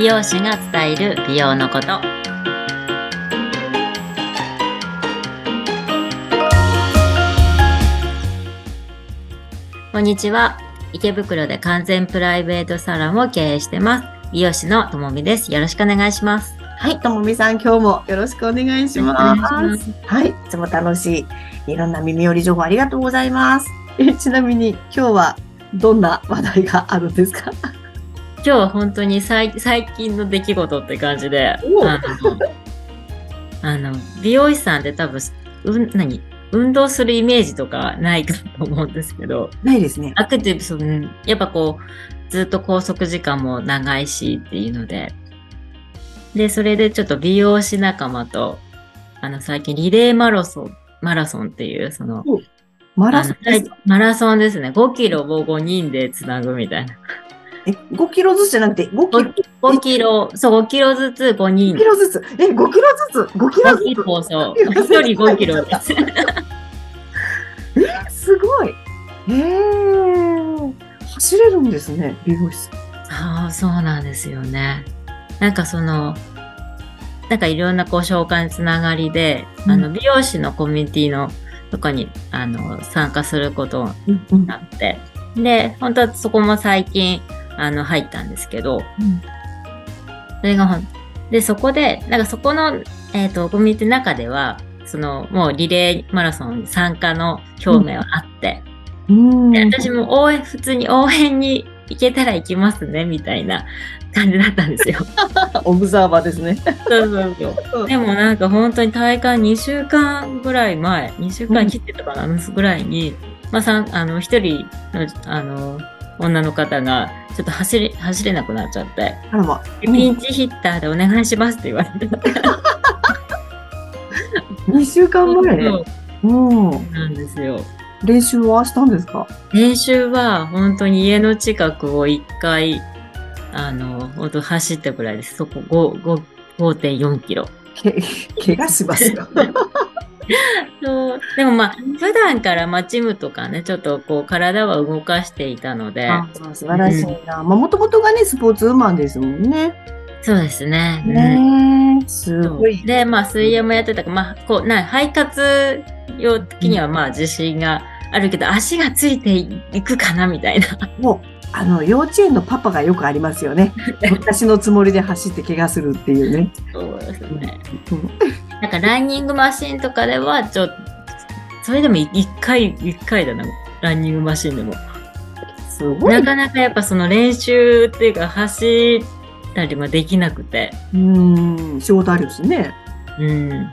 美容師が伝える美容のこと。こんにちは。池袋で完全プライベートサロンを経営してます。美容師のともみです。よろしくお願いします。はい、ともみさん、今日もよろしくお願いします。はい、いつも楽しい、いろんな耳寄り情報ありがとうございます。えちなみに、今日はどんな話題があるんですか？今日は本当に最最近の出来事って感じで、おあの、あの美容師さんって多分、うん、何？運動するイメージとかないかと思うんですけど、ないですね。アクティブ、そのやっぱこう、ずっと拘束時間も長いしっていうので、で、それでちょっと美容師仲間と、あの、最近リレーマラソン、マラソンっていう、その、マラソンマラソンですね。5キロを5人でつなぐみたいな。え、5キロずつじゃなくて、5キロ？5, 5キロ、そう、5キロずつ5人5キロずつ？え、5キロずつ ?5 キロ5ずキロ、そう。いや1人5キロです。つすごい。えー、走れるんですね、美容師さん。ああ、そうなんですよね。なんかその、なんかいろんなこう紹介のつながりで、うんあの美容師のコミュニティのとかにあの参加することにうんなって、で、本当はそこも最近あの入ったんですけど、それがほん、で、そこで、なんかそこの、えっ、と、コミュニティの中では、その、もうリレーマラソン参加の表明はあって、うん。で私も応援、普通に応援に行けたら行きますね、みたいな感じだったんですよ。オブザーバーですね。そうそうそう。でもなんか本当に大会2週間ぐらい前、2週間切ってたかな、ぐらいに、まあ、さんあの、一人の、あの、女の方が、ちょっと走れ、走れなくなっちゃって、あらま。でピンチヒッターでお願いしますって言われて。2週間前？ね。そううん。なんですよ。練習はしたんですか？練習は本当に家の近くを一回、あの、本当走ったぐらいです。そこ5 5 5.4キロ。け、怪我しますよ。そうでもまあ、普段からまあジムとかね、ちょっとこう体は動かしていたので、あ素晴らしいな。まあ、もともとがね、スポーツウーマンですもんね。そうですね。うんねえ、すごい。で、まあ水泳もやってたから、まあ、こう、な、肺活用的にはまあ自信があるけど、足がついていくかなみたいな。もう、あの、幼稚園のパパがよくありますよね。私のつもりで走って怪我するっていうね。そうですね。うんなんかランニングマシンとかでは、ちょっと、それでも一回、一回だな、ランニングマシンでも。すごい。なかなかやっぱその練習っていうか、走ったりもできなくて。うん、仕事あるですね。うん。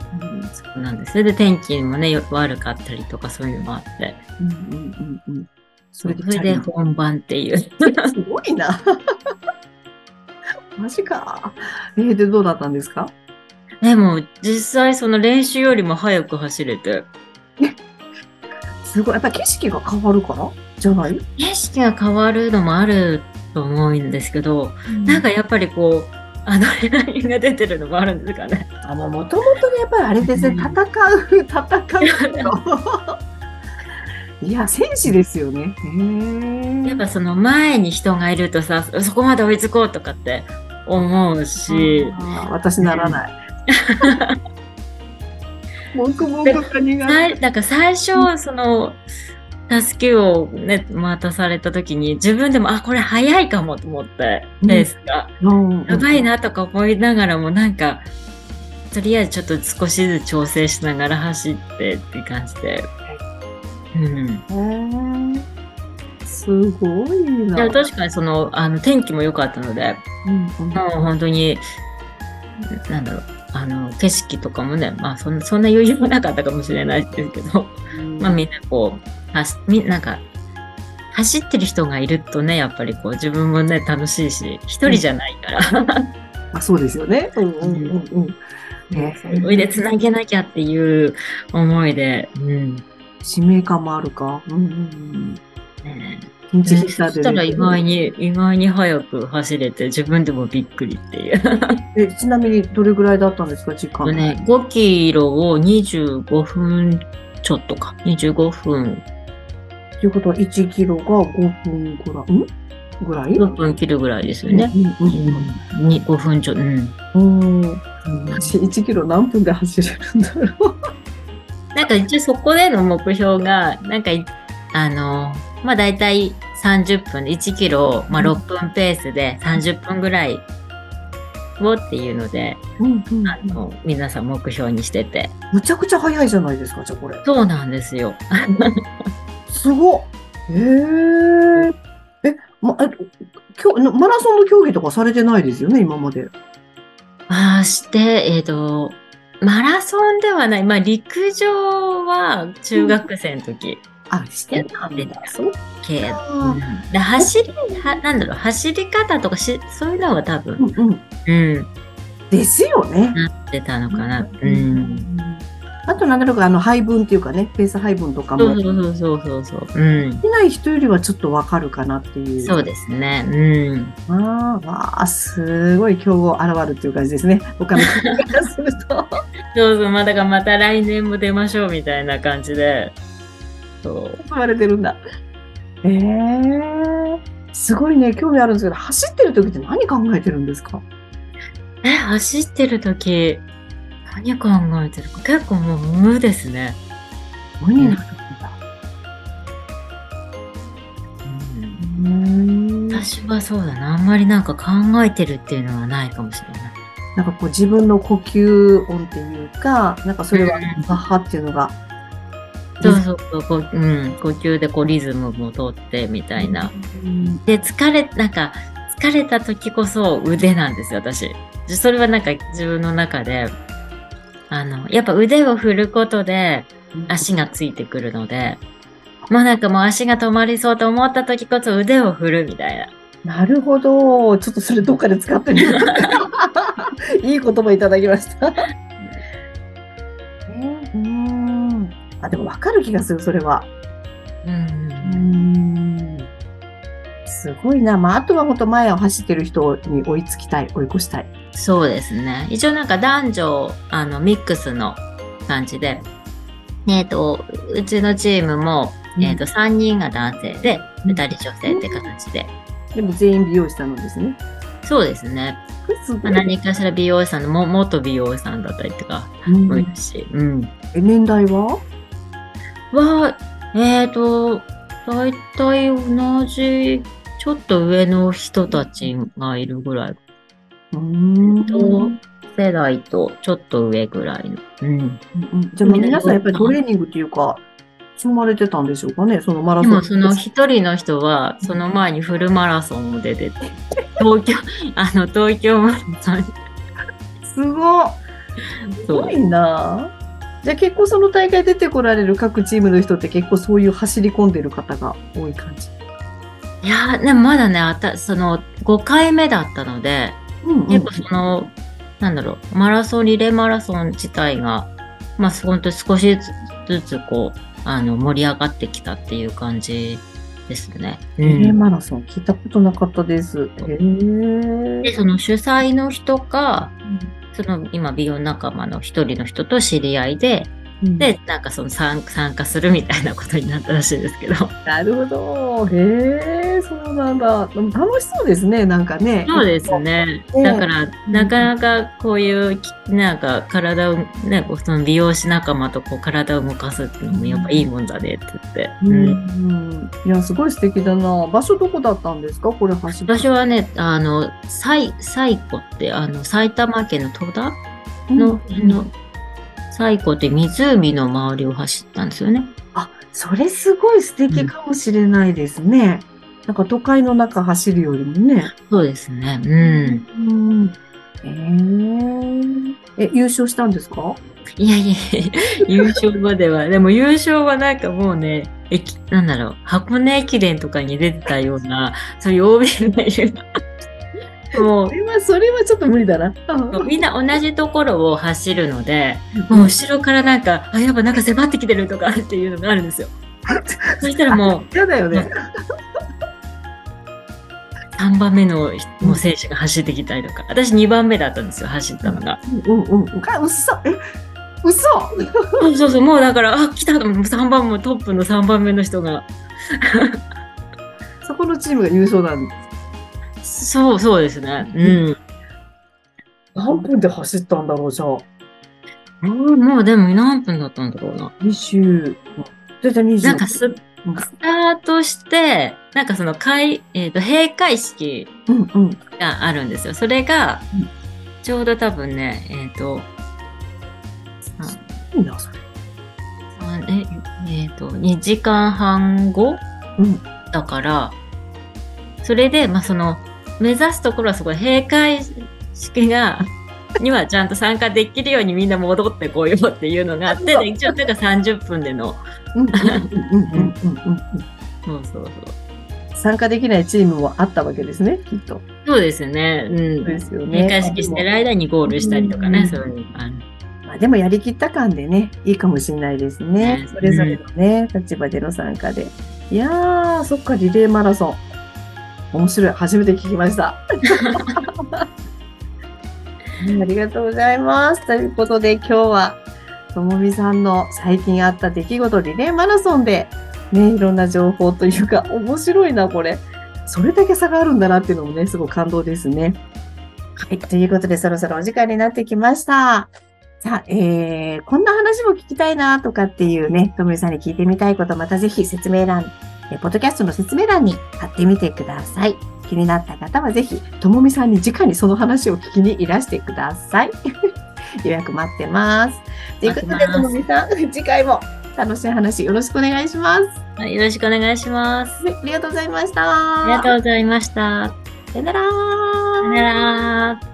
そうなんです。それで天気もね、よ悪かったりとかそういうのもあって。うんうんうんうん。そそれで本番っていう。すごいな。マジか。えー、で、どうだったんですか？でも、実際その練習よりも早く走れて、すごい。やっぱ景色が変わるから？じゃない、景色が変わるのもあると思うんですけど、なんかやっぱりこう、アドレナリンが出てるのもあるんですかね。あの、もともとやっぱりあれですね、うん戦う、戦うの。いや、戦士ですよね。やっぱその前に人がいるとさ、そこまで追いつこうとかって思うし、私ならない。黙々が苦さ手。いなんか最初、その、助けをね、渡された時に自分でも、あ、これ早いかもと思って、レースが。うんやばい。なとか思いながらもなんか、とりあえずちょっと少しずつ調整しながら走ってって感じで。うん。へーすごいいな。や確かにその、あの、天気も良かったので、うんうんもう本当に、なんだろう、あの、景色とかもね、まあそんな、そんな余裕もなかったかもしれないですけど、まあみんなこう、はしみなんか、走ってる人がいるとね、やっぱりこう自分もね、楽しいし、一人じゃないから、あそうですよね。うんうんうんうん。ねそれで繋げなきゃっていう思いで、うん。使命感もあるか。うんうんうん。ねそしたら意外に、意外に早く走れて、自分でもびっくりっていう。えちなみにどれぐらいだったんですか、時間。ね、5キロを25分ちょっとか。25分。ということは1キロが5分ぐらい？んぐらい ?6 分切るぐらいですよね。うんうんうん、5分ちょ、うん。うん。うん。私1キロ何分で走れるんだろう。なんか一応そこでの目標が、なんかい、あの、まあ大体30分、1キロ、まあ6分ペースで30分ぐらいをっていうので、うんうんあの、皆さん目標にしてて。むちゃくちゃ早いじゃないですか、じゃあこれ。そうなんですよ。すごっ。へえ。え、ま、え、きょマラソンの競技とかされてないですよね、今まで。ああ、して、えっ、と、マラソンではない。まあ陸上は中学生の時あ、してたんだ。そう系。か。うんで走り、は、なんだろう、走り方とかし、そういうのは多分、うんうん。うん、ですよね。なってたのかな。うん。あと、なんだろうか、あの、配分っていうかね、ペース配分とかも、そうそうそうそうそう。うん。してない人よりはちょっとわかるかなっていう。そうですね。うん。あーわあ、すごい競合現るっていう感じですね。他の人からすると。そうそう、まあだからまた来年も出ましょうみたいな感じで。そう。言われてるんだ。ええすごいね、興味あるんですけど、走ってる時って何考えてるんですか？え、走ってる時、何考えてるか？結構もう無ですね。無になるんだ。私はそうだな。あんまりなんか考えてるっていうのはないかもしれない。なんかこう自分の呼吸音っていうか、なんかそれはうんバッハっていうのが、そうそうそう、こううん、呼吸でこうリズムも通ってみたいな。うんで、疲れ、なんか、疲れた時こそ腕なんですよ、私。それはなんか自分の中で、あの、やっぱ腕を振ることで足がついてくるので、もうなんかもう足が止まりそうと思った時こそ腕を振るみたいな。なるほど。ちょっとそれどっかで使ってみよう。いい言葉いただきました。あ、でも分かる気がする、それは。う。うんん。すごいな。まあ、あとはもっと前を走ってる人に追いつきたい、追い越したい。そうですね。一応なんか男女、あの、ミックスの感じで、えっ、と、うちのチームも、えっ、と、3人が男性で、うん2人女性って形で。でも全員美容師さんなんですね。そうですね。何かしら美容師さんのも、元美容師さんだったりとかうんもいるし。うん。え年代は？は、えっ、と、だいたい同じ、ちょっと上の人たちがいるぐらい。うんと、世代とちょっと上ぐらいの。うん。うんじゃあ皆さんやっぱりトレーニングっていうか、積まれてたんでしょうかね、そのマラソン。でもその一人の人は、その前にフルマラソンも出てて、東京、あの、東京マラソン、すごい。すごいなじゃあ結構その大会出てこられる各チームの人って結構そういう走り込んでる方が多い感じ？いやー、でもまだね、あた、その、5回目だったので、うん結構その、なんだろう、マラソン、リレーマラソン自体が、まあ、本当に少しずつ、こう、あの、盛り上がってきたっていう感じですね。うリレーん。マラソン聞いたことなかったです。へで、え。その主催の人か、その今美容仲間の一人の人と知り合いで、で、なんかその参参加するみたいなことになったらしいですけど。なるほど。へえ、そうなんだ。でも楽しそうですね、なんかね。そうですね。ねだから、なかなかこういうき、なんか体を、ね、こうその美容師仲間とこう体を動かすっていうのもやっぱいいもんだねって言って。うん。うんうんいや、すごい素敵だな。場所どこだったんですかこれ走る。私はね、あの、西、西湖って、あの、埼玉県の戸田の、うんの、西湖って湖の周りを走ったんですよね。あ、それすごい素敵かもしれないですね。なんか都会の中走るよりもね。そうですね。うん。うん。えー、え、優勝したんですか？いやいや 優勝までは、でも優勝はなんかもうね、駅、なんだろう、箱根駅伝とかに出てたような、そういう OB がいる。もそれは、それはちょっと無理だな。う、みんな同じところを走るので、もう後ろからなんか、あ、やっぱなんか迫ってきてるとかっていうのがあるんですよ。そしたらもう、嫌だよね。3番目のもう選手が走ってきたりとか、私2番目だったんですよ、走ったのが。うんうんうん。あ、嘘え、嘘そうそうそう、もうだから、あ、来たと思って、3番もトップの3番目の人が。そこのチームが優勝なんそう、そうですね。うん。何分で走ったんだろう、じゃあ。もうでも何分だったんだろうな。20、だいたい20。なんかス、スタートして、なんかその開、えっ、と、閉会式うんうん。があるんですよ。それがうん、ちょうど多分ね、えっ、と、いいな、それ。あええっ、と、2時間半後うん。だから、それで、まあ、その、目指すところはすごい閉会式が、にはちゃんと参加できるようにみんな戻ってこようっていうのがあって、で一応それが30分での、うんうんうんうんうんうんうん。そうそうそう。参加できないチームもあったわけですね、きっと。そうですね。うん。そうですよね。閉会式してる間にゴールしたりとかね、うんそういうある。まあ、でもやりきった感でね、いいかもしれないですねね。それぞれのね、立場での参加で。いやー、そっか、リレーマラソン。面白い。初めて聞きました。ありがとうございます。ということで、今日は、ともみさんの最近あった出来事、リレーマラソンで、ね、いろんな情報というか、面白いな、これ。それだけ差があるんだなっていうのもね、すごい感動ですね。はい。ということで、そろそろお時間になってきました。さあ、えー、こんな話も聞きたいなとかっていうね、ともみさんに聞いてみたいこと、またぜひ説明欄、えーポッドキャストの説明欄に貼ってみてください。気になった方はぜひ、ともみさんに直にその話を聞きにいらしてください。予約待ってます。ということで、ともみさん、次回も楽しい話よろしくお願いします。はいよろしくお願いします。はいありがとうございました。ありがとうございました。さよなら。さよなら。